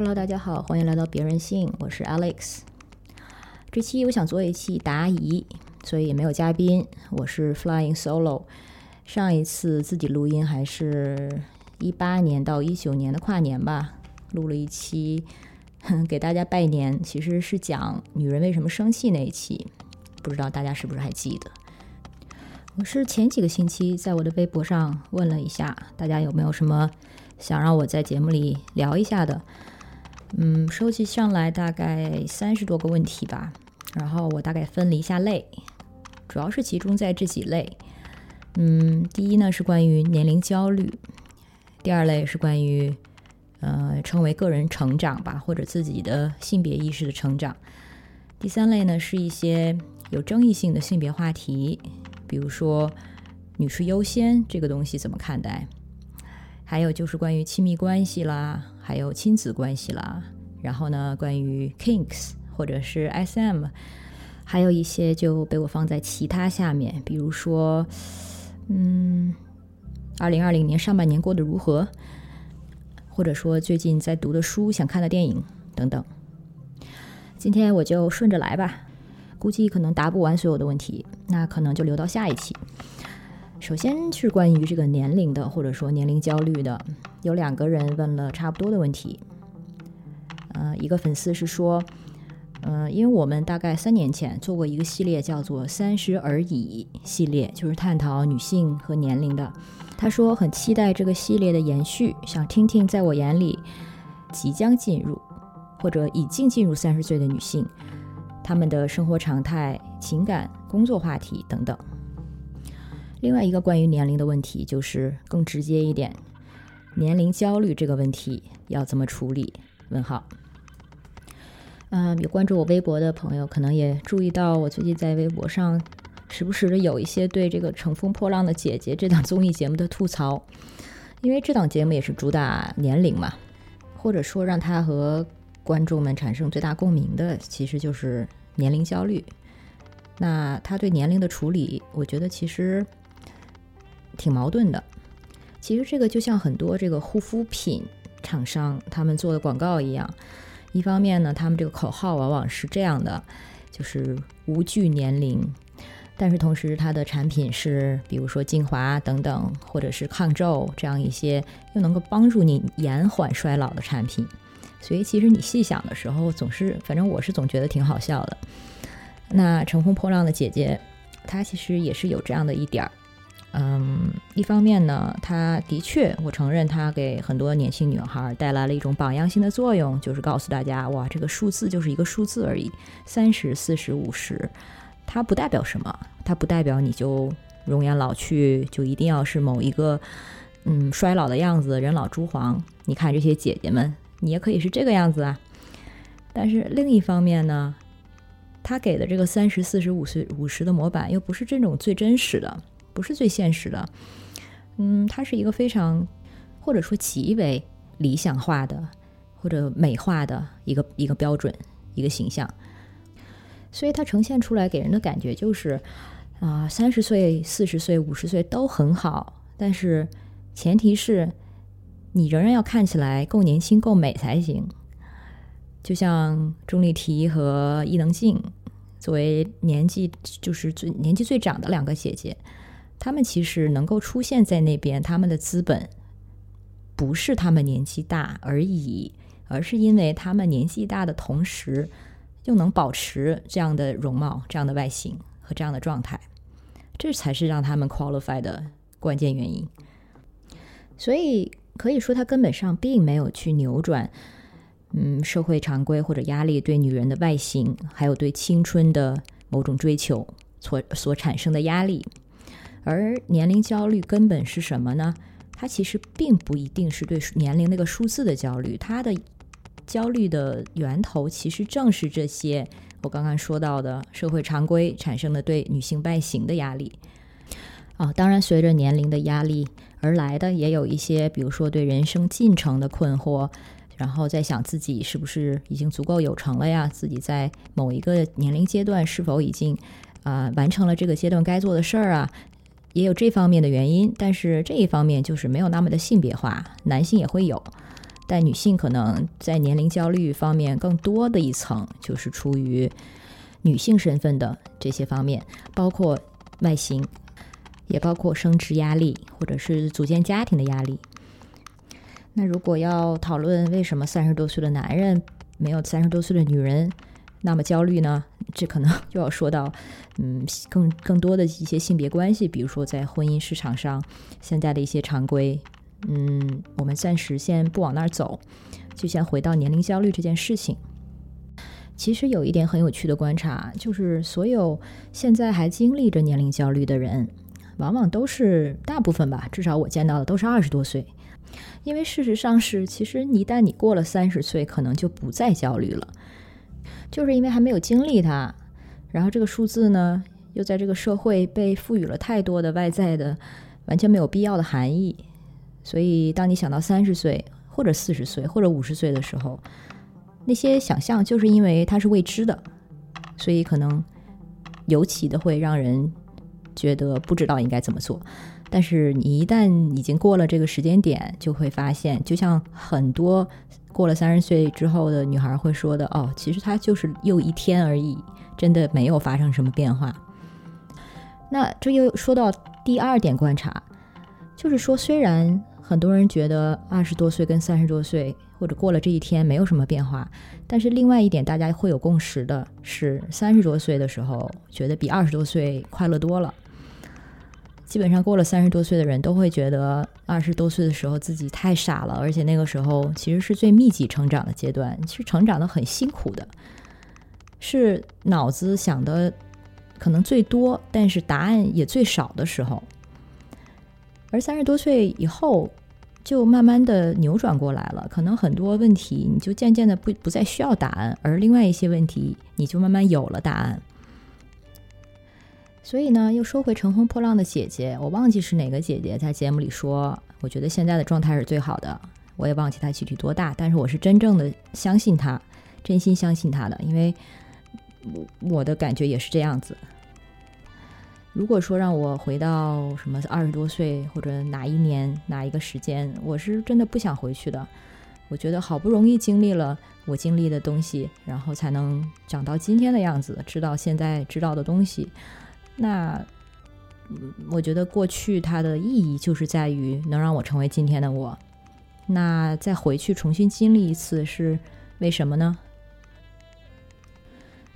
Hello，大家好，欢迎来到别人性，我是 Alex。这期我想做一期答疑，所以也没有嘉宾，我是 Flying Solo。上一次自己录音还是一八年到一九年的跨年吧，录了一期 给大家拜年，其实是讲女人为什么生气那一期，不知道大家是不是还记得？我是前几个星期在我的微博上问了一下，大家有没有什么想让我在节目里聊一下的？嗯，收集上来大概三十多个问题吧，然后我大概分了一下类，主要是集中在这几类。嗯，第一呢是关于年龄焦虑，第二类是关于呃称为个人成长吧，或者自己的性别意识的成长。第三类呢是一些有争议性的性别话题，比如说女士优先这个东西怎么看待？还有就是关于亲密关系啦，还有亲子关系啦，然后呢，关于 kinks 或者是 SM，还有一些就被我放在其他下面，比如说，嗯，二零二零年上半年过得如何？或者说最近在读的书、想看的电影等等。今天我就顺着来吧，估计可能答不完所有的问题，那可能就留到下一期。首先是关于这个年龄的，或者说年龄焦虑的，有两个人问了差不多的问题。呃，一个粉丝是说，嗯，因为我们大概三年前做过一个系列，叫做“三十而已”系列，就是探讨女性和年龄的。他说很期待这个系列的延续，想听听在我眼里即将进入或者已经进入三十岁的女性，她们的生活常态、情感、工作话题等等。另外一个关于年龄的问题，就是更直接一点，年龄焦虑这个问题要怎么处理？问号。嗯，有关注我微博的朋友，可能也注意到我最近在微博上时不时的有一些对这个《乘风破浪的姐姐》这档综艺节目的吐槽，因为这档节目也是主打年龄嘛，或者说让它和观众们产生最大共鸣的，其实就是年龄焦虑。那他对年龄的处理，我觉得其实。挺矛盾的，其实这个就像很多这个护肤品厂商他们做的广告一样，一方面呢，他们这个口号往往是这样的，就是无惧年龄，但是同时它的产品是比如说精华等等，或者是抗皱这样一些又能够帮助你延缓衰老的产品，所以其实你细想的时候，总是反正我是总觉得挺好笑的。那乘风破浪的姐姐，她其实也是有这样的一点儿。嗯，一方面呢，他的确，我承认他给很多年轻女孩带来了一种榜样性的作用，就是告诉大家，哇，这个数字就是一个数字而已，三十、四十、五十，它不代表什么，它不代表你就容颜老去，就一定要是某一个嗯衰老的样子，人老珠黄。你看这些姐姐们，你也可以是这个样子啊。但是另一方面呢，他给的这个三十、四十、五十、五十的模板，又不是这种最真实的。不是最现实的，嗯，它是一个非常或者说极为理想化的或者美化的一个一个标准一个形象，所以它呈现出来给人的感觉就是啊，三十岁、四十岁、五十岁都很好，但是前提是你仍然要看起来够年轻、够美才行。就像钟丽缇和伊能静作为年纪就是最年纪最长的两个姐姐。他们其实能够出现在那边，他们的资本不是他们年纪大而已，而是因为他们年纪大的同时，又能保持这样的容貌、这样的外形和这样的状态，这才是让他们 qualify 的关键原因。所以可以说，他根本上并没有去扭转，嗯，社会常规或者压力对女人的外形，还有对青春的某种追求所所产生的压力。而年龄焦虑根本是什么呢？它其实并不一定是对年龄那个数字的焦虑，它的焦虑的源头其实正是这些我刚刚说到的社会常规产生的对女性外形的压力。啊，当然随着年龄的压力而来的也有一些，比如说对人生进程的困惑，然后在想自己是不是已经足够有成了呀？自己在某一个年龄阶段是否已经啊完成了这个阶段该做的事儿啊？也有这方面的原因，但是这一方面就是没有那么的性别化，男性也会有。但女性可能在年龄焦虑方面更多的一层，就是出于女性身份的这些方面，包括外形，也包括升职压力，或者是组建家庭的压力。那如果要讨论为什么三十多岁的男人没有三十多岁的女人那么焦虑呢？这可能就要说到，嗯，更更多的一些性别关系，比如说在婚姻市场上现在的一些常规，嗯，我们暂时先不往那儿走，就先回到年龄焦虑这件事情。其实有一点很有趣的观察，就是所有现在还经历着年龄焦虑的人，往往都是大部分吧，至少我见到的都是二十多岁。因为事实上是，其实一旦你过了三十岁，可能就不再焦虑了，就是因为还没有经历它。然后这个数字呢，又在这个社会被赋予了太多的外在的、完全没有必要的含义。所以，当你想到三十岁或者四十岁或者五十岁的时候，那些想象就是因为它是未知的，所以可能尤其的会让人觉得不知道应该怎么做。但是你一旦已经过了这个时间点，就会发现，就像很多过了三十岁之后的女孩会说的：“哦，其实她就是又一天而已，真的没有发生什么变化。”那这又说到第二点观察，就是说，虽然很多人觉得二十多岁跟三十多岁或者过了这一天没有什么变化，但是另外一点大家会有共识的是，三十多岁的时候觉得比二十多岁快乐多了。基本上过了三十多岁的人都会觉得二十多岁的时候自己太傻了，而且那个时候其实是最密集成长的阶段，其实成长的很辛苦的，是脑子想的可能最多，但是答案也最少的时候。而三十多岁以后，就慢慢的扭转过来了，可能很多问题你就渐渐的不不再需要答案，而另外一些问题你就慢慢有了答案。所以呢，又说回乘风破浪的姐姐，我忘记是哪个姐姐在节目里说，我觉得现在的状态是最好的。我也忘记她具体多大，但是我是真正的相信她，真心相信她的，因为我我的感觉也是这样子。如果说让我回到什么二十多岁或者哪一年哪一个时间，我是真的不想回去的。我觉得好不容易经历了我经历的东西，然后才能长到今天的样子，知道现在知道的东西。那，我觉得过去它的意义就是在于能让我成为今天的我。那再回去重新经历一次是为什么呢？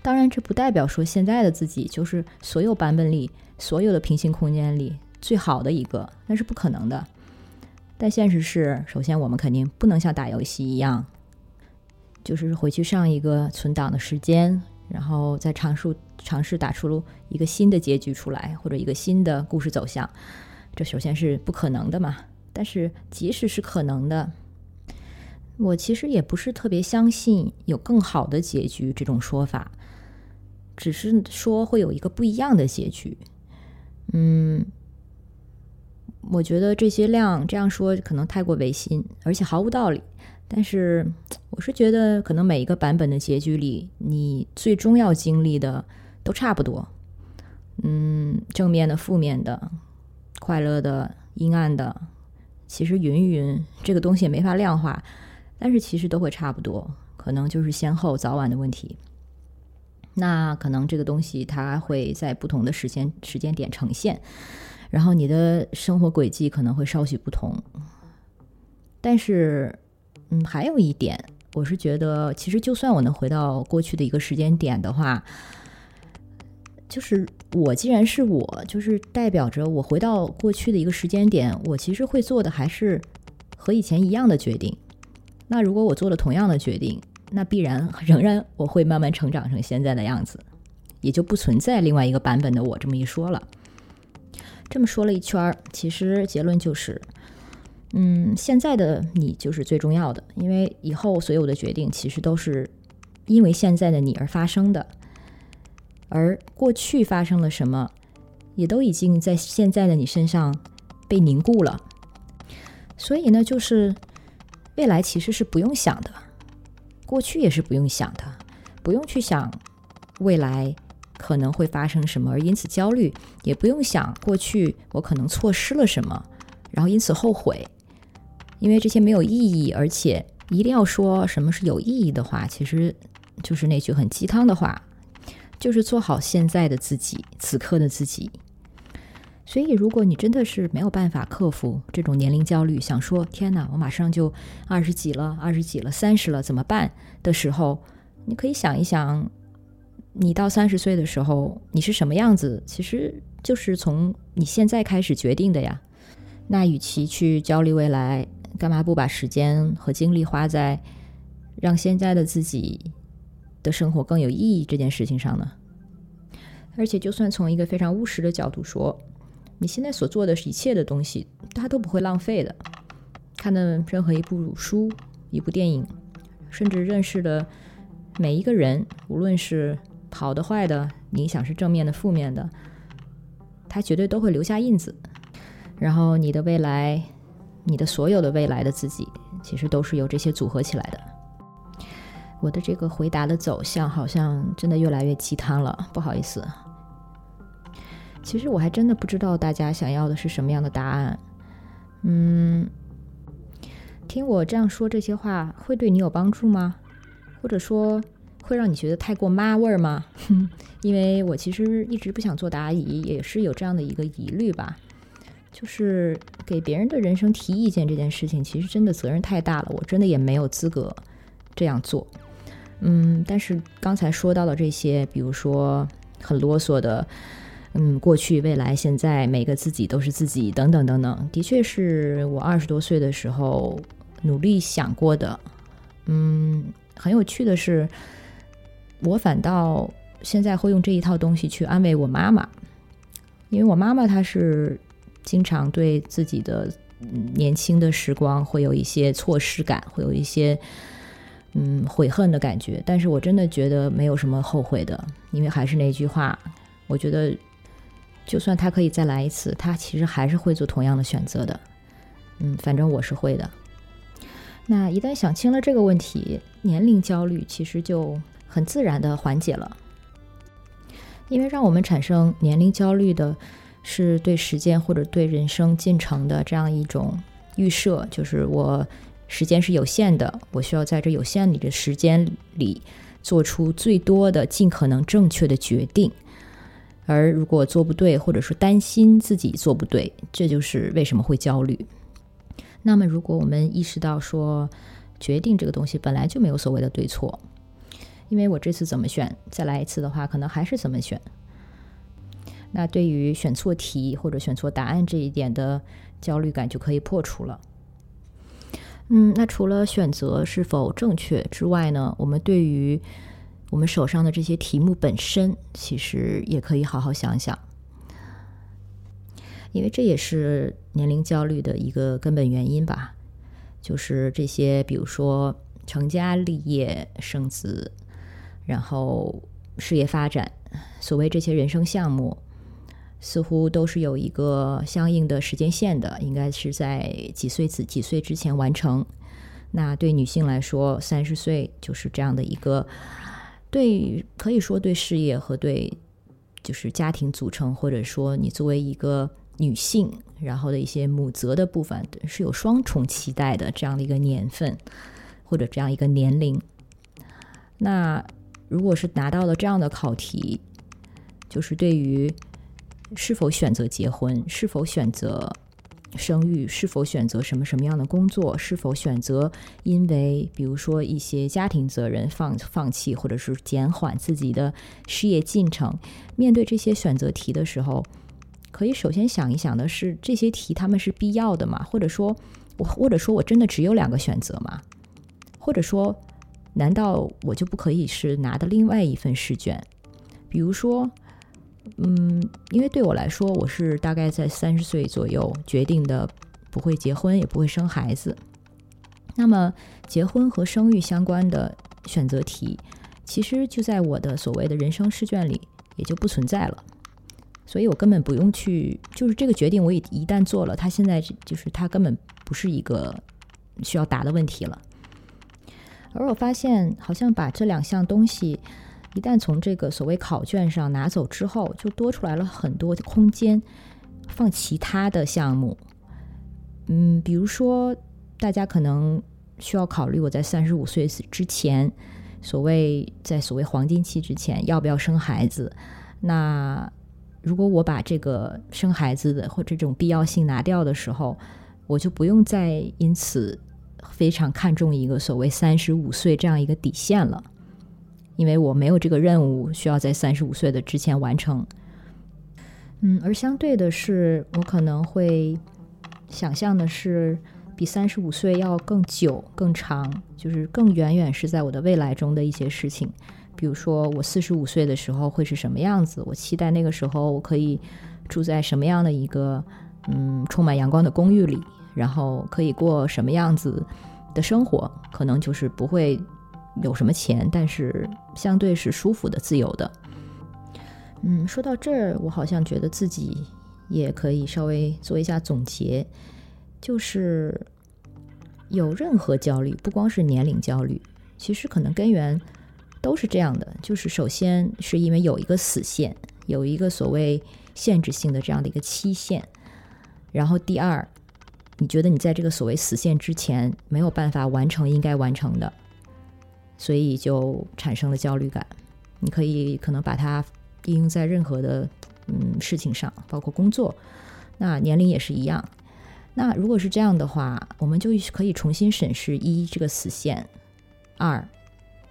当然，这不代表说现在的自己就是所有版本里、所有的平行空间里最好的一个，那是不可能的。但现实是，首先我们肯定不能像打游戏一样，就是回去上一个存档的时间。然后再尝试尝试打出一个新的结局出来，或者一个新的故事走向，这首先是不可能的嘛。但是即使是可能的，我其实也不是特别相信有更好的结局这种说法，只是说会有一个不一样的结局。嗯，我觉得这些量这样说可能太过违心，而且毫无道理。但是，我是觉得，可能每一个版本的结局里，你最终要经历的都差不多。嗯，正面的、负面的、快乐的、阴暗的，其实云云这个东西也没法量化，但是其实都会差不多，可能就是先后早晚的问题。那可能这个东西它会在不同的时间时间点呈现，然后你的生活轨迹可能会稍许不同，但是。嗯，还有一点，我是觉得，其实就算我能回到过去的一个时间点的话，就是我既然是我，就是代表着我回到过去的一个时间点，我其实会做的还是和以前一样的决定。那如果我做了同样的决定，那必然 仍然我会慢慢成长成现在的样子，也就不存在另外一个版本的我这么一说了。这么说了一圈，其实结论就是。嗯，现在的你就是最重要的，因为以后所有的决定其实都是因为现在的你而发生的，而过去发生了什么，也都已经在现在的你身上被凝固了。所以呢，就是未来其实是不用想的，过去也是不用想的，不用去想未来可能会发生什么而因此焦虑，也不用想过去我可能错失了什么，然后因此后悔。因为这些没有意义，而且一定要说什么是有意义的话，其实就是那句很鸡汤的话，就是做好现在的自己，此刻的自己。所以，如果你真的是没有办法克服这种年龄焦虑，想说“天哪，我马上就二十几了，二十几了，三十了，怎么办？”的时候，你可以想一想，你到三十岁的时候你是什么样子，其实就是从你现在开始决定的呀。那与其去焦虑未来，干嘛不把时间和精力花在让现在的自己的生活更有意义这件事情上呢？而且，就算从一个非常务实的角度说，你现在所做的一切的东西，它都不会浪费的。看的任何一部书、一部电影，甚至认识的每一个人，无论是好的、坏的，影响是正面的、负面的，它绝对都会留下印子。然后，你的未来，你的所有的未来的自己，其实都是由这些组合起来的。我的这个回答的走向，好像真的越来越鸡汤了，不好意思。其实我还真的不知道大家想要的是什么样的答案。嗯，听我这样说这些话，会对你有帮助吗？或者说，会让你觉得太过妈味儿吗？因为我其实一直不想做答疑，也是有这样的一个疑虑吧。就是给别人的人生提意见这件事情，其实真的责任太大了，我真的也没有资格这样做。嗯，但是刚才说到的这些，比如说很啰嗦的。嗯，过去、未来、现在，每个自己都是自己，等等等等，的确是我二十多岁的时候努力想过的。嗯，很有趣的是，我反倒现在会用这一套东西去安慰我妈妈，因为我妈妈她是经常对自己的年轻的时光会有一些错失感，会有一些嗯悔恨的感觉。但是我真的觉得没有什么后悔的，因为还是那句话，我觉得。就算他可以再来一次，他其实还是会做同样的选择的。嗯，反正我是会的。那一旦想清了这个问题，年龄焦虑其实就很自然的缓解了。因为让我们产生年龄焦虑的是对时间或者对人生进程的这样一种预设，就是我时间是有限的，我需要在这有限里的时间里做出最多的、尽可能正确的决定。而如果做不对，或者说担心自己做不对，这就是为什么会焦虑。那么，如果我们意识到说，决定这个东西本来就没有所谓的对错，因为我这次怎么选，再来一次的话，可能还是怎么选。那对于选错题或者选错答案这一点的焦虑感就可以破除了。嗯，那除了选择是否正确之外呢，我们对于我们手上的这些题目本身，其实也可以好好想想，因为这也是年龄焦虑的一个根本原因吧。就是这些，比如说成家立业、生子，然后事业发展，所谓这些人生项目，似乎都是有一个相应的时间线的，应该是在几岁子几岁之前完成。那对女性来说，三十岁就是这样的一个。对，可以说对事业和对就是家庭组成，或者说你作为一个女性，然后的一些母责的部分是有双重期待的这样的一个年份，或者这样一个年龄。那如果是拿到了这样的考题，就是对于是否选择结婚，是否选择。生育是否选择什么什么样的工作？是否选择因为比如说一些家庭责任放放弃，或者是减缓自己的事业进程？面对这些选择题的时候，可以首先想一想的是：这些题他们是必要的吗？或者说，我或者说我真的只有两个选择吗？或者说，难道我就不可以是拿的另外一份试卷？比如说。嗯，因为对我来说，我是大概在三十岁左右决定的，不会结婚，也不会生孩子。那么，结婚和生育相关的选择题，其实就在我的所谓的人生试卷里，也就不存在了。所以我根本不用去，就是这个决定，我一一旦做了，它现在就是它根本不是一个需要答的问题了。而我发现，好像把这两项东西。一旦从这个所谓考卷上拿走之后，就多出来了很多空间放其他的项目。嗯，比如说大家可能需要考虑我在三十五岁之前，所谓在所谓黄金期之前要不要生孩子。那如果我把这个生孩子的或这种必要性拿掉的时候，我就不用再因此非常看重一个所谓三十五岁这样一个底线了，因为我没有这个任务需要在三十五岁的之前完成。嗯，而相对的是，我可能会想象的是，比三十五岁要更久、更长，就是更远远是在我的未来中的一些事情。比如说，我四十五岁的时候会是什么样子？我期待那个时候我可以住在什么样的一个嗯充满阳光的公寓里，然后可以过什么样子的生活？可能就是不会有什么钱，但是相对是舒服的、自由的。嗯，说到这儿，我好像觉得自己也可以稍微做一下总结，就是有任何焦虑，不光是年龄焦虑，其实可能根源都是这样的，就是首先是因为有一个死线，有一个所谓限制性的这样的一个期限，然后第二，你觉得你在这个所谓死线之前没有办法完成应该完成的，所以就产生了焦虑感。你可以可能把它。应用在任何的嗯事情上，包括工作，那年龄也是一样。那如果是这样的话，我们就可以重新审视一这个死线，二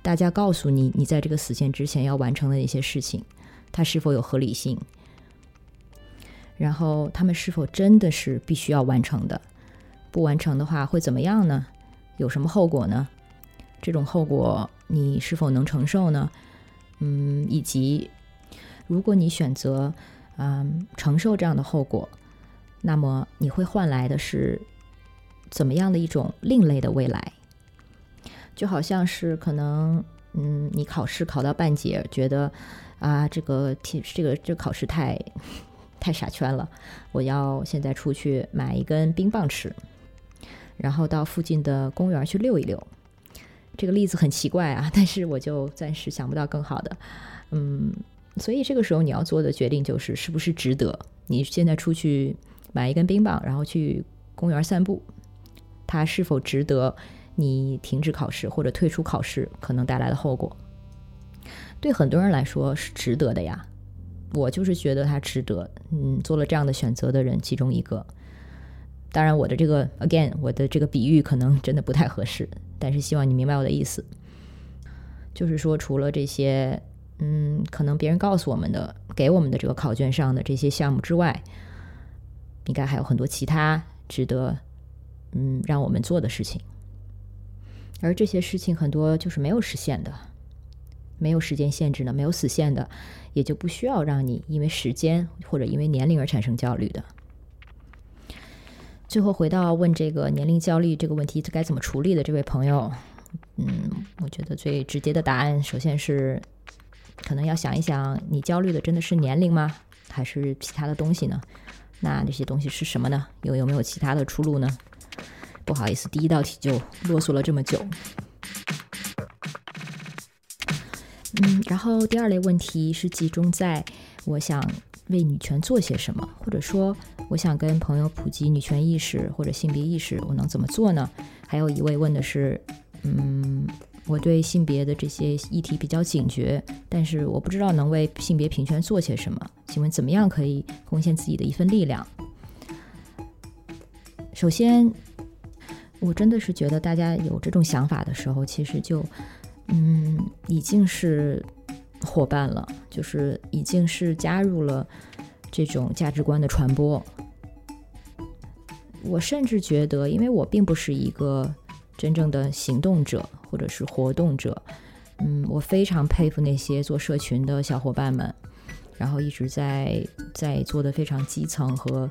大家告诉你你在这个死线之前要完成的一些事情，它是否有合理性？然后他们是否真的是必须要完成的？不完成的话会怎么样呢？有什么后果呢？这种后果你是否能承受呢？嗯，以及。如果你选择，嗯，承受这样的后果，那么你会换来的是怎么样的一种另类的未来？就好像是可能，嗯，你考试考到半截，觉得啊，这个题，这个这考试太太傻圈了，我要现在出去买一根冰棒吃，然后到附近的公园去溜一溜。这个例子很奇怪啊，但是我就暂时想不到更好的，嗯。所以这个时候你要做的决定就是是不是值得？你现在出去买一根冰棒，然后去公园散步，它是否值得你停止考试或者退出考试可能带来的后果？对很多人来说是值得的呀。我就是觉得它值得，嗯，做了这样的选择的人其中一个。当然，我的这个 again，我的这个比喻可能真的不太合适，但是希望你明白我的意思，就是说除了这些。嗯，可能别人告诉我们的、给我们的这个考卷上的这些项目之外，应该还有很多其他值得嗯让我们做的事情。而这些事情很多就是没有实现的，没有时间限制的，没有死线的，也就不需要让你因为时间或者因为年龄而产生焦虑的。最后回到问这个年龄焦虑这个问题该怎么处理的这位朋友，嗯，我觉得最直接的答案，首先是。可能要想一想，你焦虑的真的是年龄吗？还是其他的东西呢？那这些东西是什么呢？又有没有其他的出路呢？不好意思，第一道题就啰嗦了这么久。嗯，然后第二类问题是集中在我想为女权做些什么，或者说我想跟朋友普及女权意识或者性别意识，我能怎么做呢？还有一位问的是，嗯。我对性别的这些议题比较警觉，但是我不知道能为性别平权做些什么。请问怎么样可以贡献自己的一份力量？首先，我真的是觉得大家有这种想法的时候，其实就嗯已经是伙伴了，就是已经是加入了这种价值观的传播。我甚至觉得，因为我并不是一个真正的行动者。或者是活动者，嗯，我非常佩服那些做社群的小伙伴们，然后一直在在做的非常基层和，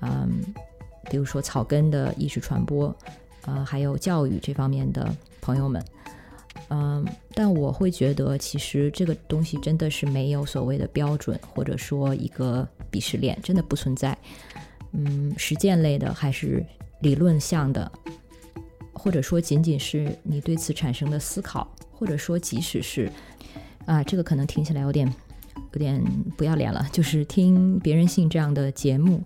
嗯，比如说草根的意识传播，呃，还有教育这方面的朋友们，嗯，但我会觉得其实这个东西真的是没有所谓的标准，或者说一个鄙视链，真的不存在，嗯，实践类的还是理论向的。或者说，仅仅是你对此产生的思考，或者说，即使是啊，这个可能听起来有点有点不要脸了，就是听别人信这样的节目，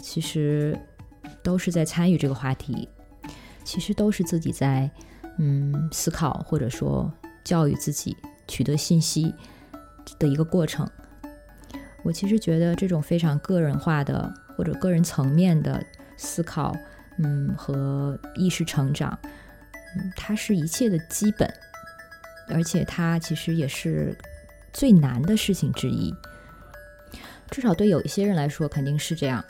其实都是在参与这个话题。其实都是自己在嗯思考或者说教育自己、取得信息的一个过程。我其实觉得这种非常个人化的或者个人层面的思考，嗯，和意识成长，嗯，它是一切的基本，而且它其实也是最难的事情之一。至少对有一些人来说，肯定是这样。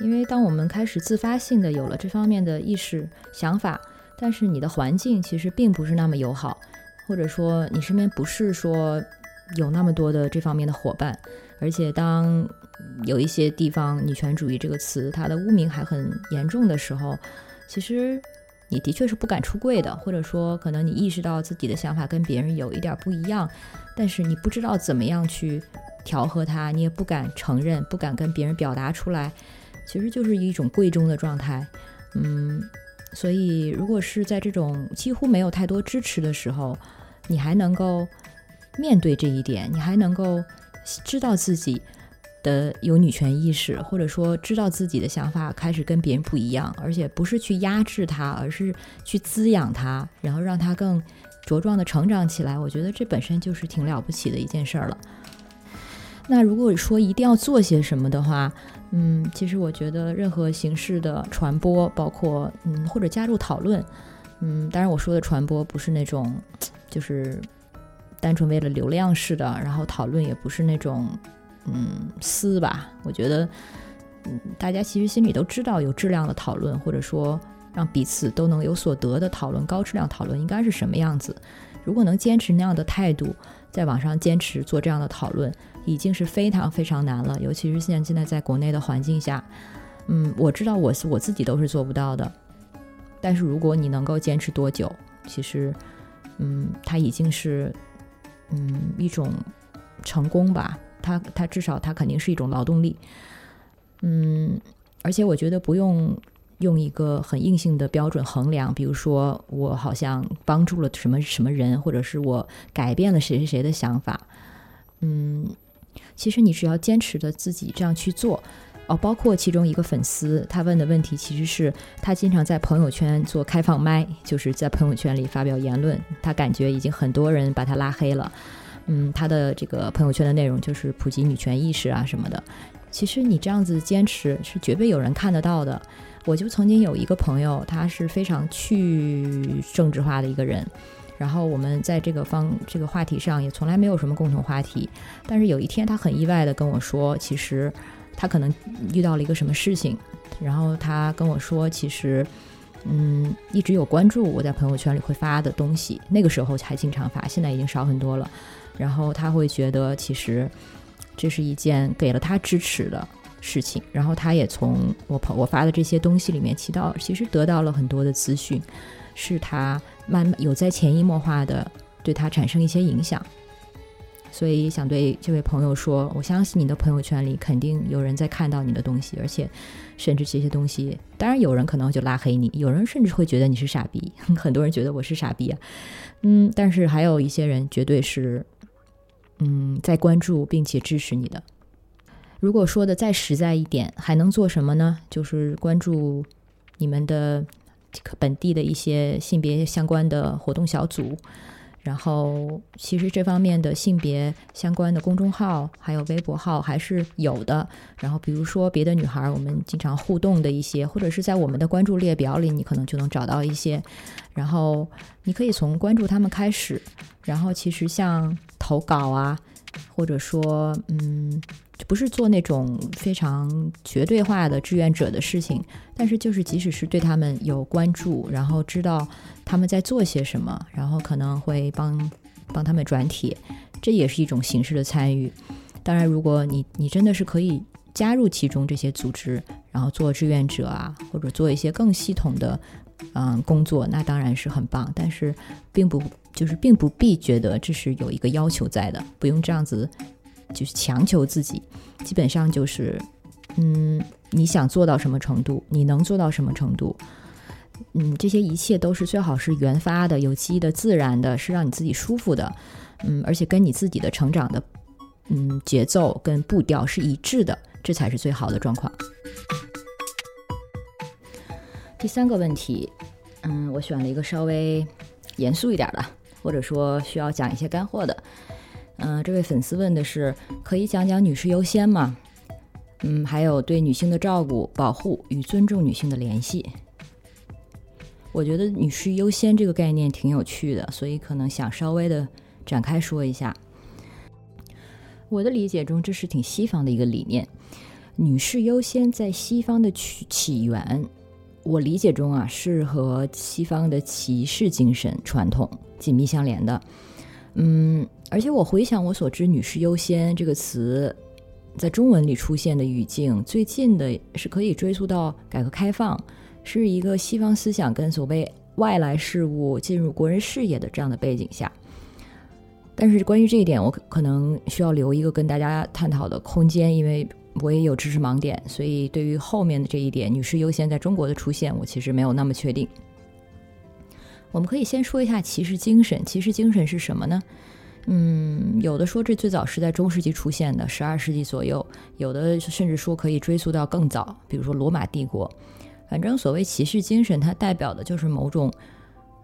因为当我们开始自发性的有了这方面的意识想法，但是你的环境其实并不是那么友好，或者说你身边不是说有那么多的这方面的伙伴，而且当有一些地方“女权主义”这个词它的污名还很严重的时候，其实你的确是不敢出柜的，或者说可能你意识到自己的想法跟别人有一点不一样，但是你不知道怎么样去调和它，你也不敢承认，不敢跟别人表达出来。其实就是一种贵中的状态，嗯，所以如果是在这种几乎没有太多支持的时候，你还能够面对这一点，你还能够知道自己的有女权意识，或者说知道自己的想法开始跟别人不一样，而且不是去压制它，而是去滋养它，然后让它更茁壮的成长起来。我觉得这本身就是挺了不起的一件事儿了。那如果说一定要做些什么的话，嗯，其实我觉得任何形式的传播，包括嗯或者加入讨论，嗯，当然我说的传播不是那种就是单纯为了流量式的，然后讨论也不是那种嗯撕吧。我觉得嗯大家其实心里都知道，有质量的讨论，或者说让彼此都能有所得的讨论，高质量讨论应该是什么样子。如果能坚持那样的态度，在网上坚持做这样的讨论。已经是非常非常难了，尤其是现在现在在国内的环境下，嗯，我知道我是我自己都是做不到的。但是如果你能够坚持多久，其实，嗯，它已经是，嗯，一种成功吧。它它至少它肯定是一种劳动力，嗯，而且我觉得不用用一个很硬性的标准衡量，比如说我好像帮助了什么什么人，或者是我改变了谁谁谁的想法，嗯。其实你只要坚持着自己这样去做，哦，包括其中一个粉丝他问的问题，其实是他经常在朋友圈做开放麦，就是在朋友圈里发表言论，他感觉已经很多人把他拉黑了。嗯，他的这个朋友圈的内容就是普及女权意识啊什么的。其实你这样子坚持是绝对有人看得到的。我就曾经有一个朋友，他是非常去政治化的一个人。然后我们在这个方这个话题上也从来没有什么共同话题，但是有一天他很意外的跟我说，其实他可能遇到了一个什么事情，然后他跟我说，其实嗯一直有关注我在朋友圈里会发的东西，那个时候还经常发，现在已经少很多了。然后他会觉得其实这是一件给了他支持的事情，然后他也从我朋我发的这些东西里面起到其实得到了很多的资讯。是他慢慢有在潜移默化的对他产生一些影响，所以想对这位朋友说，我相信你的朋友圈里肯定有人在看到你的东西，而且甚至这些东西，当然有人可能就拉黑你，有人甚至会觉得你是傻逼，很多人觉得我是傻逼啊，嗯，但是还有一些人绝对是，嗯，在关注并且支持你的。如果说的再实在一点，还能做什么呢？就是关注你们的。本地的一些性别相关的活动小组，然后其实这方面的性别相关的公众号还有微博号还是有的。然后比如说别的女孩，我们经常互动的一些，或者是在我们的关注列表里，你可能就能找到一些。然后你可以从关注他们开始，然后其实像投稿啊，或者说嗯。不是做那种非常绝对化的志愿者的事情，但是就是即使是对他们有关注，然后知道他们在做些什么，然后可能会帮帮他们转帖，这也是一种形式的参与。当然，如果你你真的是可以加入其中这些组织，然后做志愿者啊，或者做一些更系统的嗯工作，那当然是很棒。但是并不就是并不必觉得这是有一个要求在的，不用这样子。就是强求自己，基本上就是，嗯，你想做到什么程度，你能做到什么程度，嗯，这些一切都是最好是原发的、有机的、自然的，是让你自己舒服的，嗯，而且跟你自己的成长的，嗯，节奏跟步调是一致的，这才是最好的状况。第三个问题，嗯，我选了一个稍微严肃一点的，或者说需要讲一些干货的。嗯，这位粉丝问的是，可以讲讲女士优先吗？嗯，还有对女性的照顾、保护与尊重女性的联系。我觉得女士优先这个概念挺有趣的，所以可能想稍微的展开说一下。我的理解中，这是挺西方的一个理念。女士优先在西方的起起源，我理解中啊，是和西方的骑士精神传统紧密相连的。嗯，而且我回想我所知，“女士优先”这个词在中文里出现的语境，最近的是可以追溯到改革开放，是一个西方思想跟所谓外来事物进入国人视野的这样的背景下。但是关于这一点，我可能需要留一个跟大家探讨的空间，因为。我也有知识盲点，所以对于后面的这一点，女士优先在中国的出现，我其实没有那么确定。我们可以先说一下骑士精神。骑士精神是什么呢？嗯，有的说这最早是在中世纪出现的，十二世纪左右；有的甚至说可以追溯到更早，比如说罗马帝国。反正所谓骑士精神，它代表的就是某种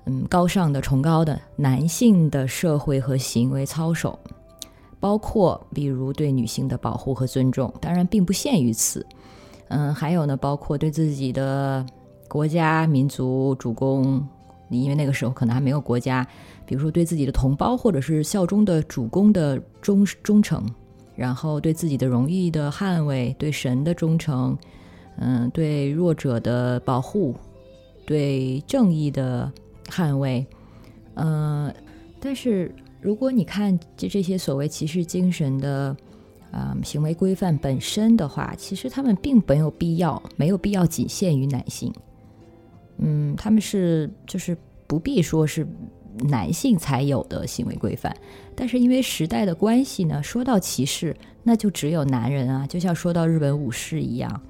嗯高尚的、崇高的男性的社会和行为操守。包括比如对女性的保护和尊重，当然并不限于此。嗯，还有呢，包括对自己的国家、民族、主公，因为那个时候可能还没有国家，比如说对自己的同胞或者是效忠的主公的忠忠诚，然后对自己的荣誉的捍卫，对神的忠诚，嗯，对弱者的保护，对正义的捍卫，嗯，但是。如果你看这这些所谓骑士精神的，啊行为规范本身的话，其实他们并没有必要，没有必要仅限于男性。嗯，他们是就是不必说是男性才有的行为规范，但是因为时代的关系呢，说到歧视，那就只有男人啊，就像说到日本武士一样。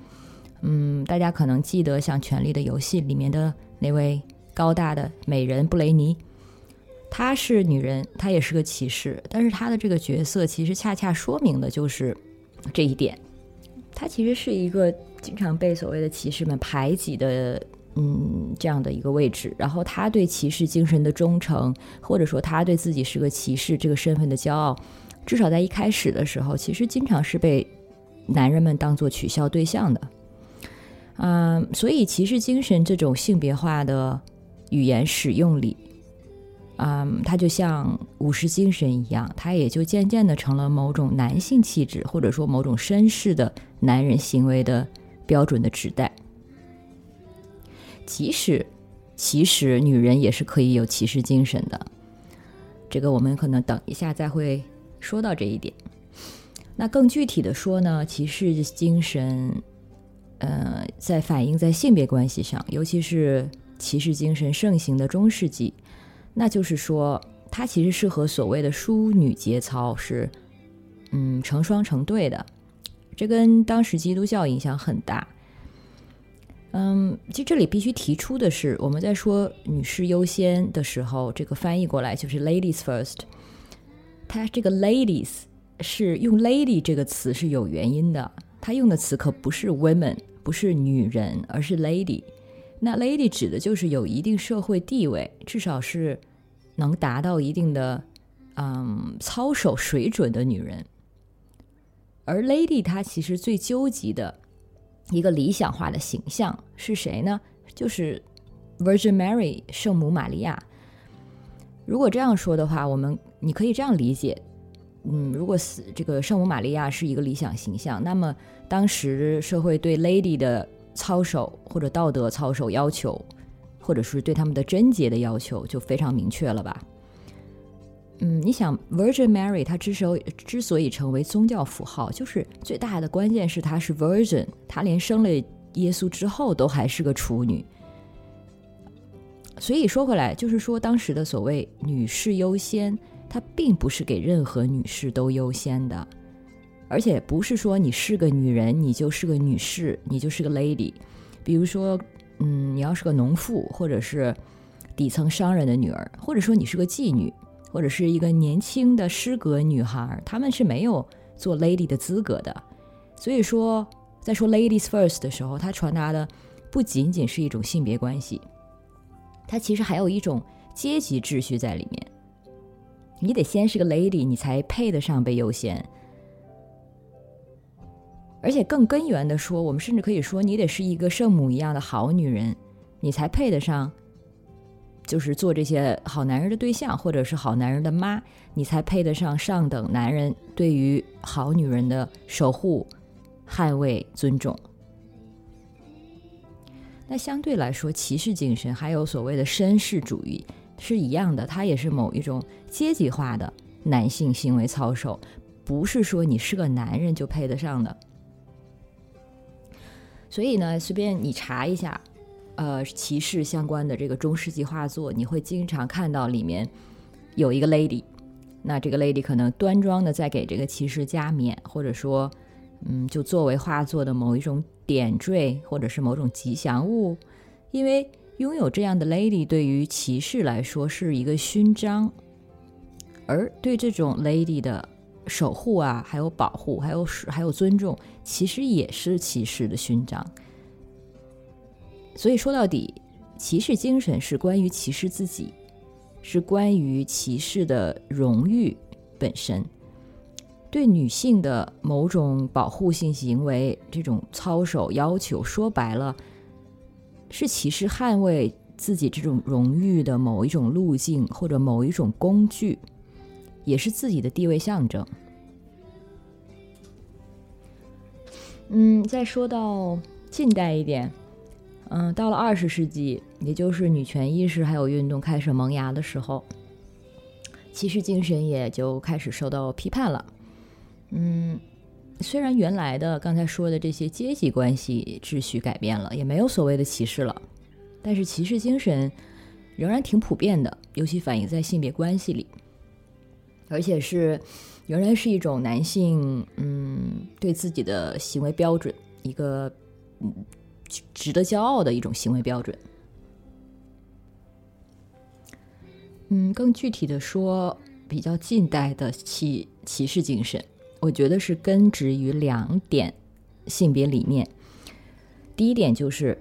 嗯，大家可能记得像《权力的游戏》里面的那位高大的美人布雷尼。她是女人，她也是个骑士，但是她的这个角色其实恰恰说明的就是这一点。她其实是一个经常被所谓的骑士们排挤的，嗯，这样的一个位置。然后他对骑士精神的忠诚，或者说他对自己是个骑士这个身份的骄傲，至少在一开始的时候，其实经常是被男人们当做取笑对象的。嗯，所以骑士精神这种性别化的语言使用里。嗯，他就像武士精神一样，他也就渐渐的成了某种男性气质，或者说某种绅士的男人行为的标准的指代。即使其实女人也是可以有骑士精神的，这个我们可能等一下再会说到这一点。那更具体的说呢，骑士精神，呃，在反映在性别关系上，尤其是骑士精神盛行的中世纪。那就是说，它其实是和所谓的淑女节操是，嗯，成双成对的。这跟当时基督教影响很大。嗯，其实这里必须提出的是，我们在说女士优先的时候，这个翻译过来就是 ladies first。它这个 ladies 是用 lady 这个词是有原因的，它用的词可不是 women，不是女人，而是 lady。那 lady 指的就是有一定社会地位，至少是能达到一定的嗯操守水准的女人。而 lady 她其实最纠结的一个理想化的形象是谁呢？就是 Virgin Mary 圣母玛利亚。如果这样说的话，我们你可以这样理解，嗯，如果是这个圣母玛利亚是一个理想形象，那么当时社会对 lady 的操守或者道德操守要求，或者是对他们的贞洁的要求，就非常明确了吧？嗯，你想，Virgin Mary 她之所以之所以成为宗教符号，就是最大的关键是她是 Virgin，她连生了耶稣之后都还是个处女。所以说回来，就是说当时的所谓女士优先，它并不是给任何女士都优先的。而且不是说你是个女人，你就是个女士，你就是个 lady。比如说，嗯，你要是个农妇，或者是底层商人的女儿，或者说你是个妓女，或者是一个年轻的诗歌女孩，她们是没有做 lady 的资格的。所以说，在说 ladies first 的时候，它传达的不仅仅是一种性别关系。它其实还有一种阶级秩序在里面。你得先是个 lady，你才配得上被优先。而且更根源的说，我们甚至可以说，你得是一个圣母一样的好女人，你才配得上，就是做这些好男人的对象，或者是好男人的妈，你才配得上上等男人对于好女人的守护、捍卫、尊重。那相对来说，骑士精神还有所谓的绅士主义是一样的，它也是某一种阶级化的男性行为操守，不是说你是个男人就配得上的。所以呢，随便你查一下，呃，骑士相关的这个中世纪画作，你会经常看到里面有一个 lady，那这个 lady 可能端庄的在给这个骑士加冕，或者说，嗯，就作为画作的某一种点缀，或者是某种吉祥物，因为拥有这样的 lady 对于骑士来说是一个勋章，而对这种 lady 的。守护啊，还有保护，还有还有尊重，其实也是骑士的勋章。所以说到底，骑士精神是关于骑士自己，是关于骑士的荣誉本身。对女性的某种保护性行为，这种操守要求，说白了，是骑士捍卫自己这种荣誉的某一种路径或者某一种工具。也是自己的地位象征。嗯，再说到近代一点，嗯，到了二十世纪，也就是女权意识还有运动开始萌芽的时候，骑士精神也就开始受到批判了。嗯，虽然原来的刚才说的这些阶级关系秩序改变了，也没有所谓的歧视了，但是骑士精神仍然挺普遍的，尤其反映在性别关系里。而且是，仍然是一种男性，嗯，对自己的行为标准，一个嗯值得骄傲的一种行为标准。嗯，更具体的说，比较近代的骑骑士精神，我觉得是根植于两点性别理念。第一点就是，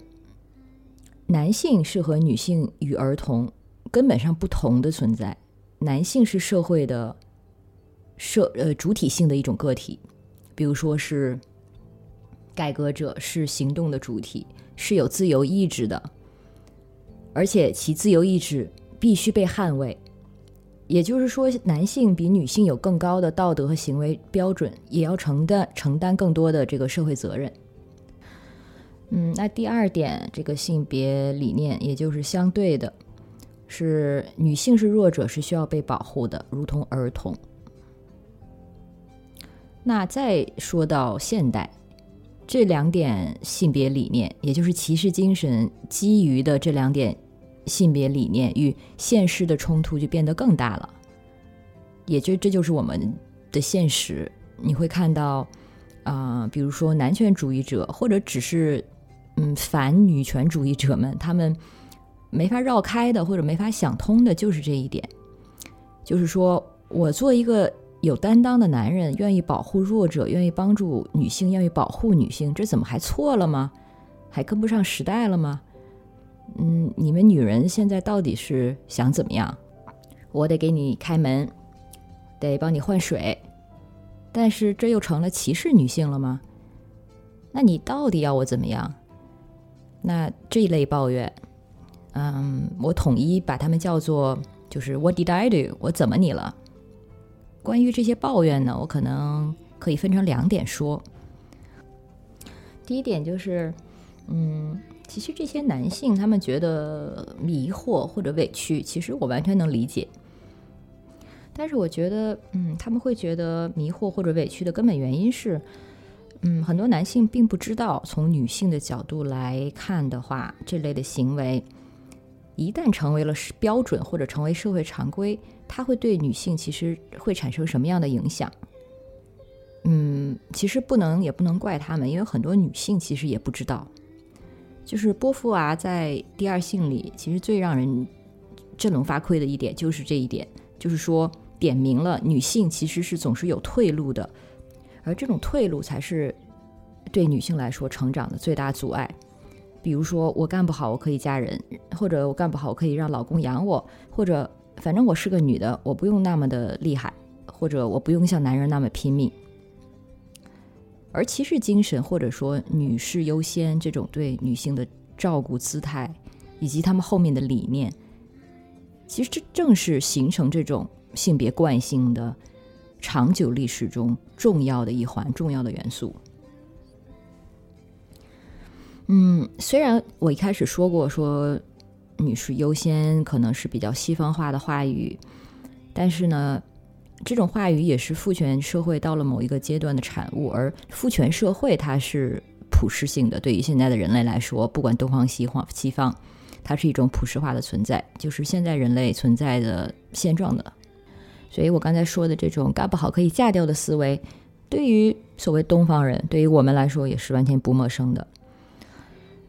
男性是和女性与儿童根本上不同的存在。男性是社会的社呃主体性的一种个体，比如说是改革者，是行动的主体，是有自由意志的，而且其自由意志必须被捍卫。也就是说，男性比女性有更高的道德和行为标准，也要承担承担更多的这个社会责任。嗯，那第二点，这个性别理念也就是相对的。是女性是弱者，是需要被保护的，如同儿童。那再说到现代，这两点性别理念，也就是骑士精神基于的这两点性别理念与现实的冲突就变得更大了。也就这就是我们的现实。你会看到，啊，比如说男权主义者，或者只是嗯反女权主义者们，他们。没法绕开的，或者没法想通的，就是这一点。就是说我做一个有担当的男人，愿意保护弱者，愿意帮助女性，愿意保护女性，这怎么还错了吗？还跟不上时代了吗？嗯，你们女人现在到底是想怎么样？我得给你开门，得帮你换水，但是这又成了歧视女性了吗？那你到底要我怎么样？那这一类抱怨。嗯，我统一把他们叫做就是 What did I do？我怎么你了？关于这些抱怨呢，我可能可以分成两点说。第一点就是，嗯，其实这些男性他们觉得迷惑或者委屈，其实我完全能理解。但是我觉得，嗯，他们会觉得迷惑或者委屈的根本原因是，嗯，很多男性并不知道从女性的角度来看的话，这类的行为。一旦成为了标准或者成为社会常规，它会对女性其实会产生什么样的影响？嗯，其实不能也不能怪他们，因为很多女性其实也不知道。就是波伏娃在《第二性》里，其实最让人振聋发聩的一点就是这一点，就是说点明了女性其实是总是有退路的，而这种退路才是对女性来说成长的最大阻碍。比如说我干不好，我可以嫁人，或者我干不好，我可以让老公养我，或者反正我是个女的，我不用那么的厉害，或者我不用像男人那么拼命。而骑士精神，或者说女士优先这种对女性的照顾姿态，以及他们后面的理念，其实这正是形成这种性别惯性的长久历史中重要的一环、重要的元素。嗯，虽然我一开始说过说女士优先可能是比较西方化的话语，但是呢。这种话语也是父权社会到了某一个阶段的产物，而父权社会它是普世性的。对于现在的人类来说，不管东方西方，西方，它是一种普世化的存在，就是现在人类存在的现状的。所以我刚才说的这种干不好可以嫁掉的思维，对于所谓东方人，对于我们来说也是完全不陌生的。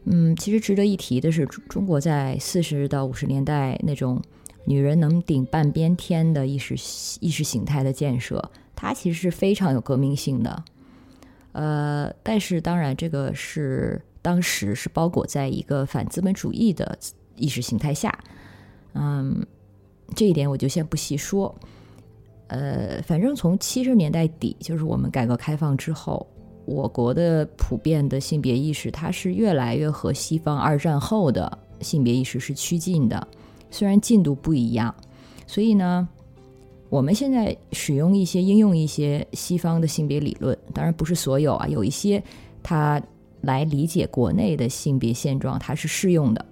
嗯，其实值得一提的是，中国在四十到五十年代那种。女人能顶半边天的意识意识形态的建设，它其实是非常有革命性的。呃，但是当然，这个是当时是包裹在一个反资本主义的意识形态下。嗯，这一点我就先不细说。呃，反正从七十年代底，就是我们改革开放之后，我国的普遍的性别意识，它是越来越和西方二战后的性别意识是趋近的。虽然进度不一样，所以呢，我们现在使用一些应用一些西方的性别理论，当然不是所有啊，有一些它来理解国内的性别现状，它是适用的。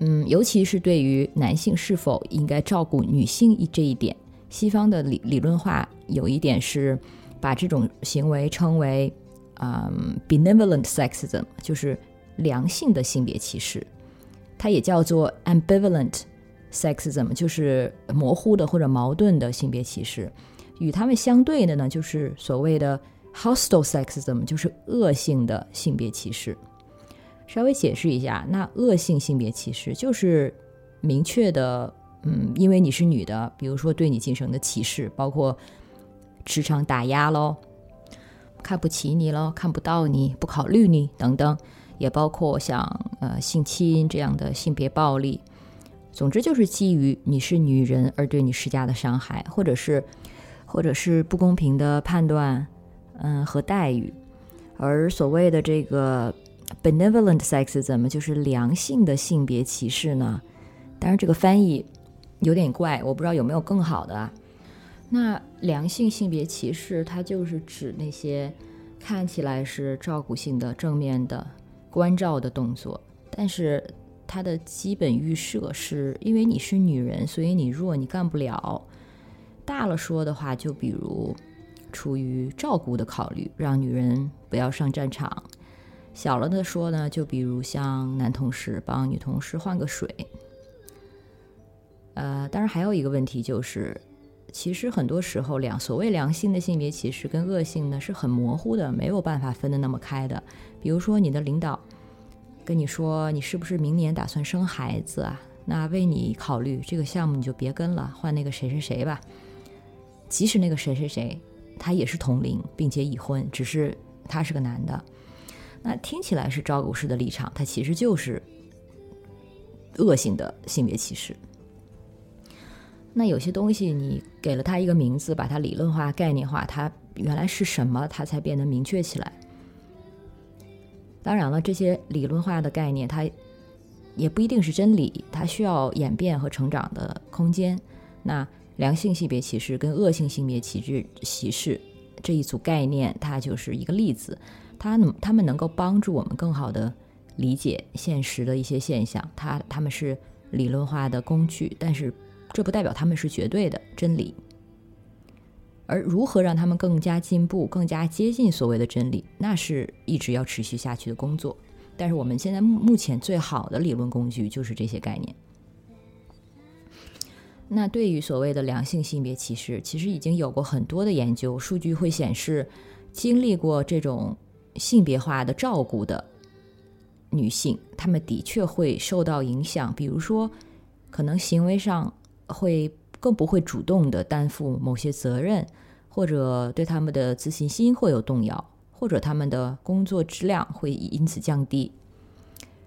嗯，尤其是对于男性是否应该照顾女性一这一点，西方的理理论化有一点是把这种行为称为嗯 benevolent sexism，就是良性的性别歧视。它也叫做 ambivalent sexism，就是模糊的或者矛盾的性别歧视。与它们相对的呢，就是所谓的 hostile sexism，就是恶性的性别歧视。稍微解释一下，那恶性性别歧视就是明确的，嗯，因为你是女的，比如说对你进行的歧视，包括职场打压喽，看不起你喽，看不到你，不考虑你等等。也包括像呃性侵这样的性别暴力，总之就是基于你是女人而对你施加的伤害，或者是或者是不公平的判断，嗯和待遇。而所谓的这个 benevolent sexism，就是良性的性别歧视呢？当然这个翻译有点怪，我不知道有没有更好的啊。那良性性别歧视，它就是指那些看起来是照顾性的、正面的。关照的动作，但是它的基本预设是因为你是女人，所以你弱，你干不了。大了说的话，就比如出于照顾的考虑，让女人不要上战场；小了的说呢，就比如像男同事帮女同事换个水。呃，当然还有一个问题就是。其实很多时候，两所谓良性的性别歧视跟恶性呢是很模糊的，没有办法分得那么开的。比如说，你的领导跟你说，你是不是明年打算生孩子啊？那为你考虑这个项目，你就别跟了，换那个谁谁谁吧。即使那个谁谁谁他也是同龄，并且已婚，只是他是个男的，那听起来是照顾式的立场，他其实就是恶性的性别歧视。那有些东西，你给了它一个名字，把它理论化、概念化，它原来是什么，它才变得明确起来。当然了，这些理论化的概念，它也不一定是真理，它需要演变和成长的空间。那良性性别歧视跟恶性性别歧视歧视这一组概念，它就是一个例子。它能，他们能够帮助我们更好的理解现实的一些现象。它，他们是理论化的工具，但是。这不代表他们是绝对的真理，而如何让他们更加进步、更加接近所谓的真理，那是一直要持续下去的工作。但是我们现在目前最好的理论工具就是这些概念。那对于所谓的良性性别歧视，其实已经有过很多的研究，数据会显示，经历过这种性别化的照顾的女性，她们的确会受到影响，比如说可能行为上。会更不会主动的担负某些责任，或者对他们的自信心会有动摇，或者他们的工作质量会因此降低。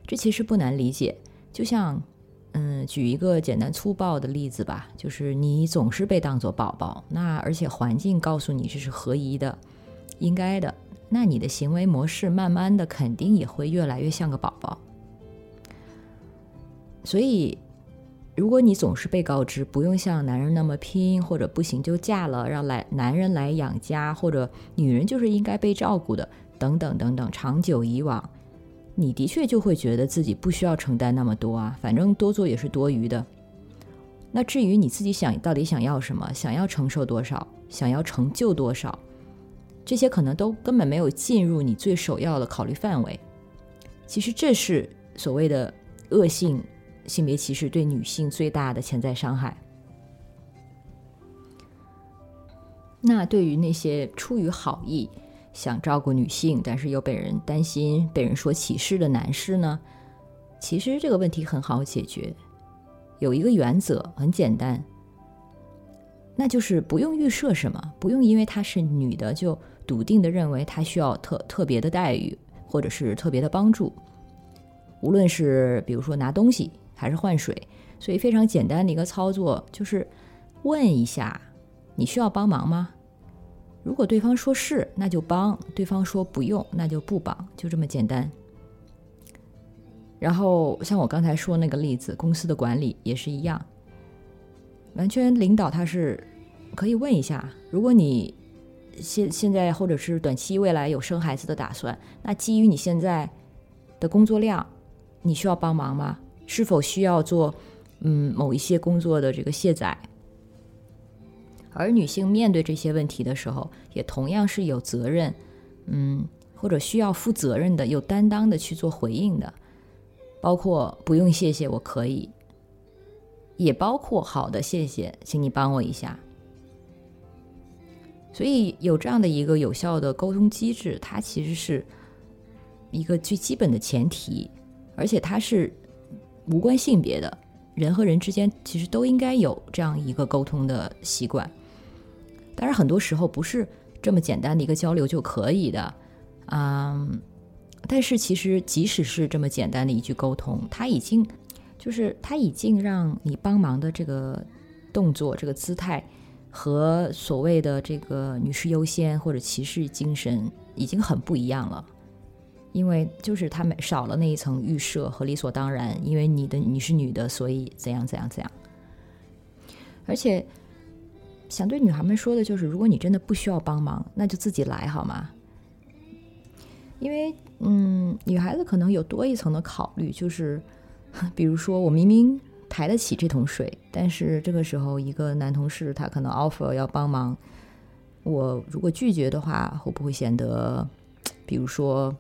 这其实不难理解，就像，嗯，举一个简单粗暴的例子吧，就是你总是被当作宝宝，那而且环境告诉你这是合宜的、应该的，那你的行为模式慢慢的肯定也会越来越像个宝宝。所以，如果你总是被告知不用像男人那么拼，或者不行就嫁了，让来男人来养家，或者女人就是应该被照顾的，等等等等，长久以往。你的确就会觉得自己不需要承担那么多啊，反正多做也是多余的。那至于你自己想到底想要什么，想要承受多少，想要成就多少，这些可能都根本没有进入你最首要的考虑范围。其实这是所谓的恶性性别歧视对女性最大的潜在伤害。那对于那些出于好意，想照顾女性，但是又被人担心被人说歧视的男士呢？其实这个问题很好解决，有一个原则很简单，那就是不用预设什么，不用因为她是女的就笃定的认为她需要特特别的待遇或者是特别的帮助，无论是比如说拿东西还是换水，所以非常简单的一个操作就是问一下，你需要帮忙吗？如果对方说是，那就帮；对方说不用，那就不帮，就这么简单。然后像我刚才说那个例子，公司的管理也是一样，完全领导他是可以问一下：如果你现现在或者是短期未来有生孩子的打算，那基于你现在的工作量，你需要帮忙吗？是否需要做嗯某一些工作的这个卸载？而女性面对这些问题的时候，也同样是有责任，嗯，或者需要负责任的、有担当的去做回应的，包括不用谢谢，我可以，也包括好的谢谢，请你帮我一下。所以有这样的一个有效的沟通机制，它其实是一个最基本的前提，而且它是无关性别的，人和人之间其实都应该有这样一个沟通的习惯。当然，很多时候不是这么简单的一个交流就可以的，嗯，但是其实即使是这么简单的一句沟通，他已经就是他已经让你帮忙的这个动作、这个姿态和所谓的这个女士优先或者骑士精神已经很不一样了，因为就是他们少了那一层预设和理所当然，因为你的你是女的，所以怎样怎样怎样，而且。想对女孩们说的就是，如果你真的不需要帮忙，那就自己来好吗？因为，嗯，女孩子可能有多一层的考虑，就是，比如说，我明明抬得起这桶水，但是这个时候一个男同事他可能 offer 要帮忙，我如果拒绝的话，会不会显得，比如说，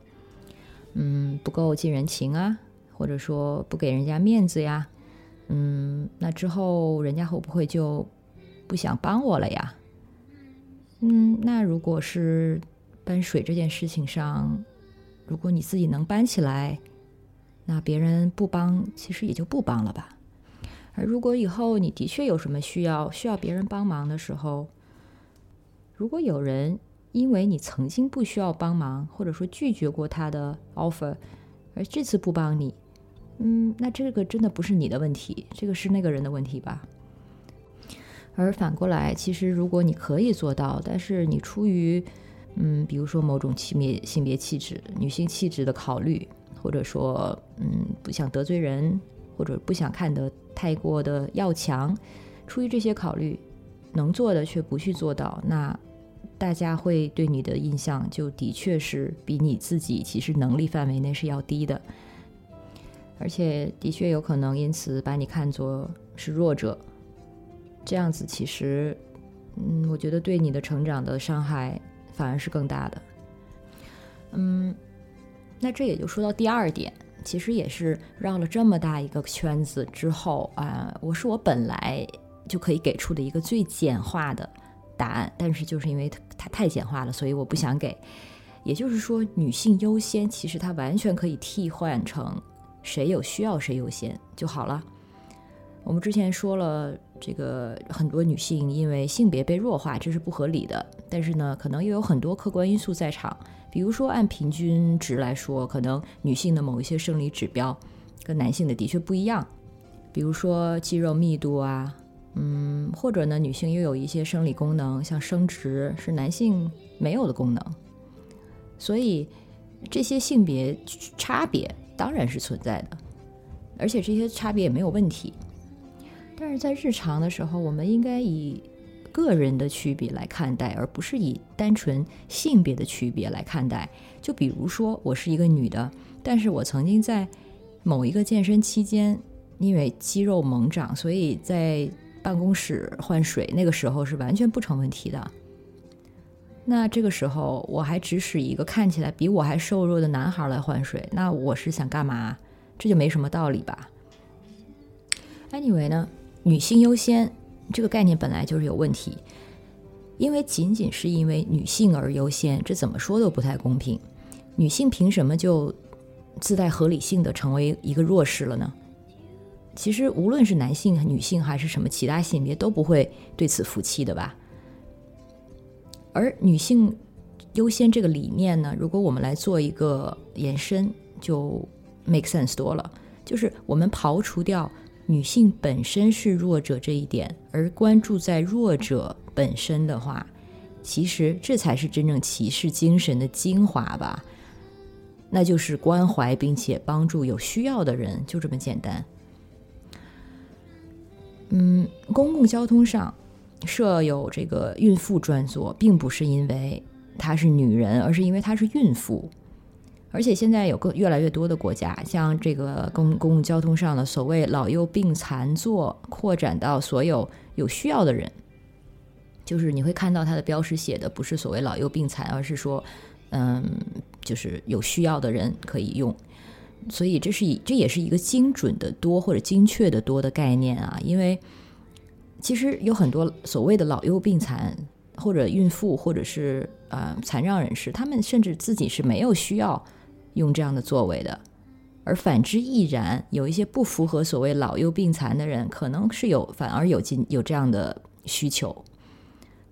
嗯，不够近人情啊，或者说不给人家面子呀？嗯，那之后人家会不会就？不想帮我了呀？嗯，那如果是搬水这件事情上，如果你自己能搬起来，那别人不帮，其实也就不帮了吧。而如果以后你的确有什么需要，需要别人帮忙的时候，如果有人因为你曾经不需要帮忙，或者说拒绝过他的 offer，而这次不帮你，嗯，那这个真的不是你的问题，这个是那个人的问题吧。而反过来，其实如果你可以做到，但是你出于，嗯，比如说某种性别性别气质、女性气质的考虑，或者说，嗯，不想得罪人，或者不想看得太过的要强，出于这些考虑，能做的却不去做到，那大家会对你的印象就的确是比你自己其实能力范围内是要低的，而且的确有可能因此把你看作是弱者。这样子其实，嗯，我觉得对你的成长的伤害反而是更大的。嗯，那这也就说到第二点，其实也是绕了这么大一个圈子之后啊，我是我本来就可以给出的一个最简化的答案，但是就是因为它太简化了，所以我不想给。也就是说，女性优先，其实它完全可以替换成谁有需要谁优先就好了。我们之前说了。这个很多女性因为性别被弱化，这是不合理的。但是呢，可能又有很多客观因素在场，比如说按平均值来说，可能女性的某一些生理指标跟男性的的确不一样，比如说肌肉密度啊，嗯，或者呢，女性又有一些生理功能，像生殖是男性没有的功能，所以这些性别差别当然是存在的。而且这些差别也没有问题，但是在日常的时候，我们应该以个人的区别来看待，而不是以单纯性别的区别来看待。就比如说，我是一个女的，但是我曾经在某一个健身期间，因为肌肉猛长，所以在办公室换水，那个时候是完全不成问题的。那这个时候，我还指使一个看起来比我还瘦弱的男孩来换水，那我是想干嘛？这就没什么道理吧？Anyway 呢，女性优先这个概念本来就是有问题，因为仅仅是因为女性而优先，这怎么说都不太公平。女性凭什么就自带合理性的成为一个弱势了呢？其实无论是男性、女性还是什么其他性别，都不会对此服气的吧？而女性优先这个理念呢，如果我们来做一个延伸，就。make sense 多了，就是我们刨除掉女性本身是弱者这一点，而关注在弱者本身的话，其实这才是真正骑士精神的精华吧。那就是关怀并且帮助有需要的人，就这么简单。嗯，公共交通上设有这个孕妇专座，并不是因为她是女人，而是因为她是孕妇。而且现在有个越来越多的国家，像这个公公共交通上的所谓老幼病残座，扩展到所有有需要的人。就是你会看到它的标识写的不是所谓老幼病残，而是说，嗯，就是有需要的人可以用。所以这是以这也是一个精准的多或者精确的多的概念啊，因为其实有很多所谓的老幼病残或者孕妇或者是呃残障人士，他们甚至自己是没有需要。用这样的作为的，而反之亦然。有一些不符合所谓老幼病残的人，可能是有反而有进有这样的需求。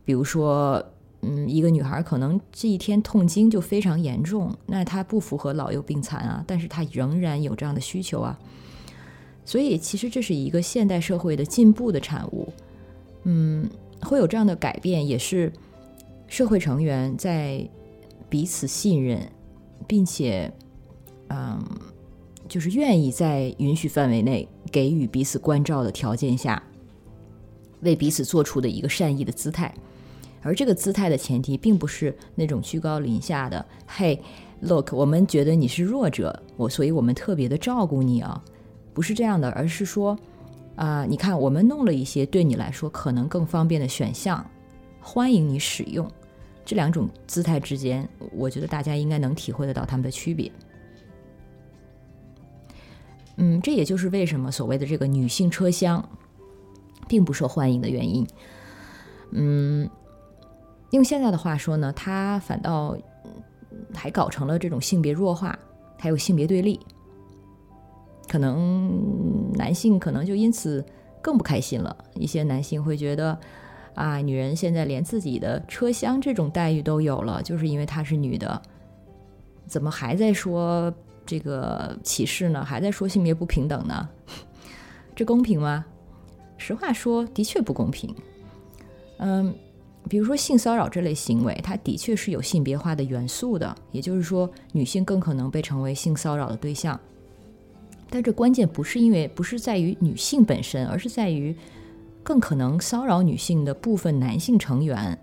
比如说，嗯，一个女孩可能这一天痛经就非常严重，那她不符合老幼病残啊，但是她仍然有这样的需求啊。所以，其实这是一个现代社会的进步的产物。嗯，会有这样的改变，也是社会成员在彼此信任。并且，嗯，就是愿意在允许范围内给予彼此关照的条件下，为彼此做出的一个善意的姿态。而这个姿态的前提，并不是那种居高临下的“嘿，look，我们觉得你是弱者，我所以我们特别的照顾你啊”，不是这样的，而是说，啊，你看，我们弄了一些对你来说可能更方便的选项，欢迎你使用。这两种姿态之间，我觉得大家应该能体会得到他们的区别。嗯，这也就是为什么所谓的这个女性车厢并不受欢迎的原因。嗯，用现在的话说呢，它反倒还搞成了这种性别弱化，还有性别对立。可能男性可能就因此更不开心了，一些男性会觉得。啊，女人现在连自己的车厢这种待遇都有了，就是因为她是女的，怎么还在说这个歧视呢？还在说性别不平等呢？这公平吗？实话说，的确不公平。嗯，比如说性骚扰这类行为，它的确是有性别化的元素的，也就是说，女性更可能被成为性骚扰的对象。但这关键不是因为不是在于女性本身，而是在于。更可能骚扰女性的部分男性成员，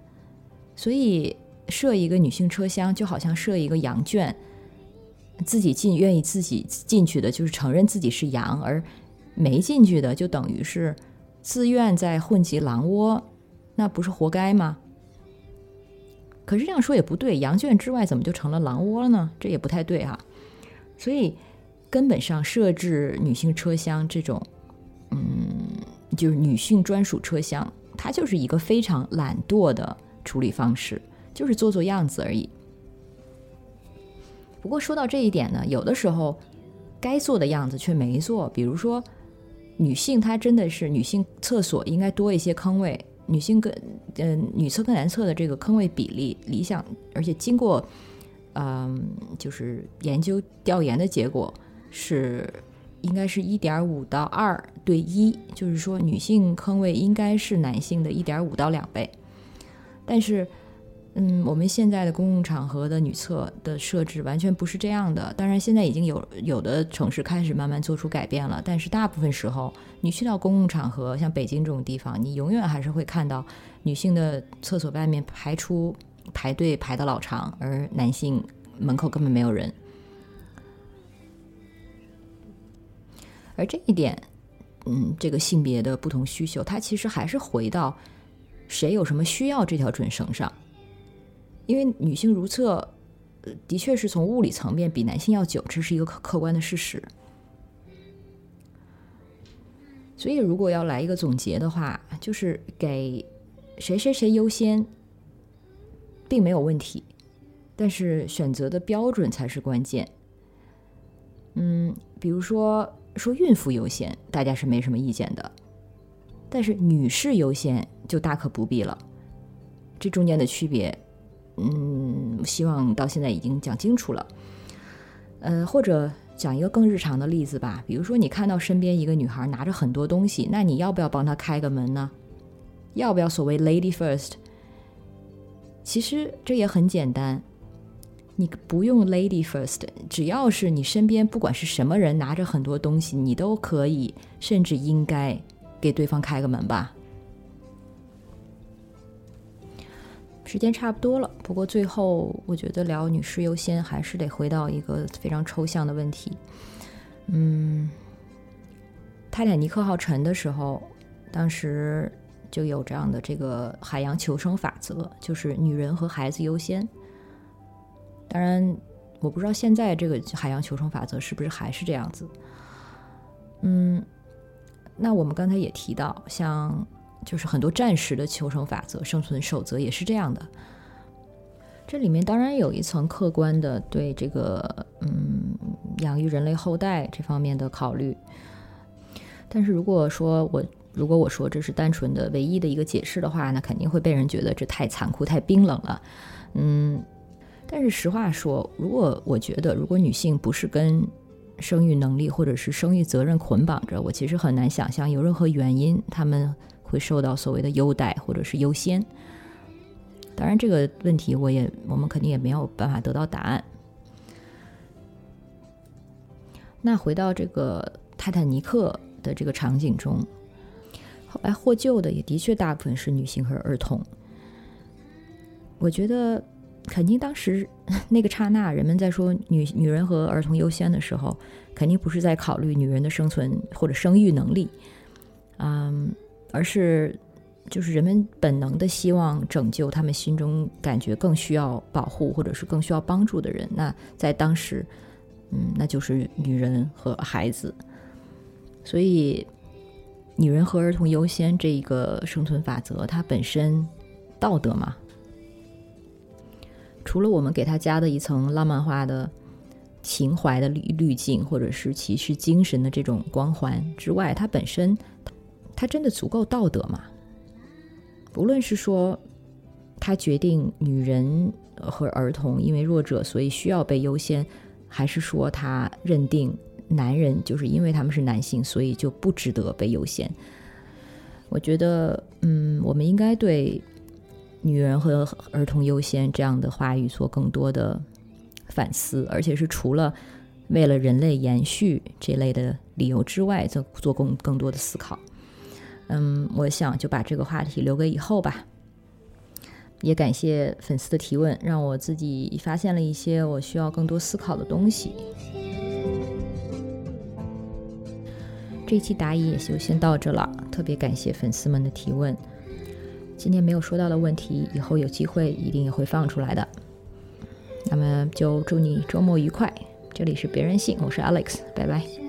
所以设一个女性车厢就好像设一个羊圈，自己进愿意自己进去的，就是承认自己是羊，而没进去的就等于是自愿在混迹狼窝，那不是活该吗？可是这样说也不对，羊圈之外怎么就成了狼窝了呢？这也不太对哈。所以根本上设置女性车厢这种，嗯。就是女性专属车厢，它就是一个非常懒惰的处理方式，就是做做样子而已。不过说到这一点呢，有的时候该做的样子却没做。比如说，女性她真的是女性厕所应该多一些坑位，女性跟嗯女厕跟男厕的这个坑位比例理想，而且经过嗯就是研究调研的结果是应该是一点五到二对一，就是说女性坑位应该是男性的一点五到两倍，但是。嗯，我们现在的公共场合的女厕的设置完全不是这样的。当然，现在已经有有的城市开始慢慢做出改变了。但是大部分时候，你去到公共场合，像北京这种地方，你永远还是会看到女性的厕所外面排出排队排的老长，而男性门口根本没有人。而这一点，嗯，这个性别的不同需求，它其实还是回到谁有什么需要这条准绳上。因为女性如厕，的确是从物理层面比男性要久，这是一个客客观的事实。所以，如果要来一个总结的话，就是给谁谁谁优先，并没有问题，但是选择的标准才是关键。嗯，比如说说孕妇优先，大家是没什么意见的，但是女士优先就大可不必了。这中间的区别。嗯，希望到现在已经讲清楚了。呃，或者讲一个更日常的例子吧，比如说你看到身边一个女孩拿着很多东西，那你要不要帮她开个门呢？要不要所谓 lady first？其实这也很简单，你不用 lady first，只要是你身边不管是什么人拿着很多东西，你都可以，甚至应该给对方开个门吧。时间差不多了，不过最后我觉得聊女士优先还是得回到一个非常抽象的问题。嗯，泰坦尼克号沉的时候，当时就有这样的这个海洋求生法则，就是女人和孩子优先。当然，我不知道现在这个海洋求生法则是不是还是这样子。嗯，那我们刚才也提到，像。就是很多战时的求生法则、生存守则也是这样的。这里面当然有一层客观的对这个嗯养育人类后代这方面的考虑。但是如果说我如果我说这是单纯的唯一的一个解释的话，那肯定会被人觉得这太残酷、太冰冷了。嗯，但是实话说，如果我觉得如果女性不是跟生育能力或者是生育责任捆绑着，我其实很难想象有任何原因她们。会受到所谓的优待或者是优先，当然这个问题我也我们肯定也没有办法得到答案。那回到这个泰坦尼克的这个场景中，后来获救的也的确大部分是女性和儿童。我觉得肯定当时 那个刹那，人们在说女女人和儿童优先的时候，肯定不是在考虑女人的生存或者生育能力，嗯。而是，就是人们本能的希望拯救他们心中感觉更需要保护或者是更需要帮助的人。那在当时，嗯，那就是女人和孩子。所以，女人和儿童优先这一个生存法则，它本身道德吗？除了我们给它加的一层浪漫化的情怀的滤滤镜，或者是骑士精神的这种光环之外，它本身。他真的足够道德吗？无论是说他决定女人和儿童因为弱者所以需要被优先，还是说他认定男人就是因为他们是男性所以就不值得被优先？我觉得，嗯，我们应该对“女人和儿童优先”这样的话语做更多的反思，而且是除了为了人类延续这类的理由之外，做做更更多的思考。嗯，我想就把这个话题留给以后吧。也感谢粉丝的提问，让我自己发现了一些我需要更多思考的东西。这期答疑也就先到这了，特别感谢粉丝们的提问。今天没有说到的问题，以后有机会一定也会放出来的。那么就祝你周末愉快。这里是别人信，我是 Alex，拜拜。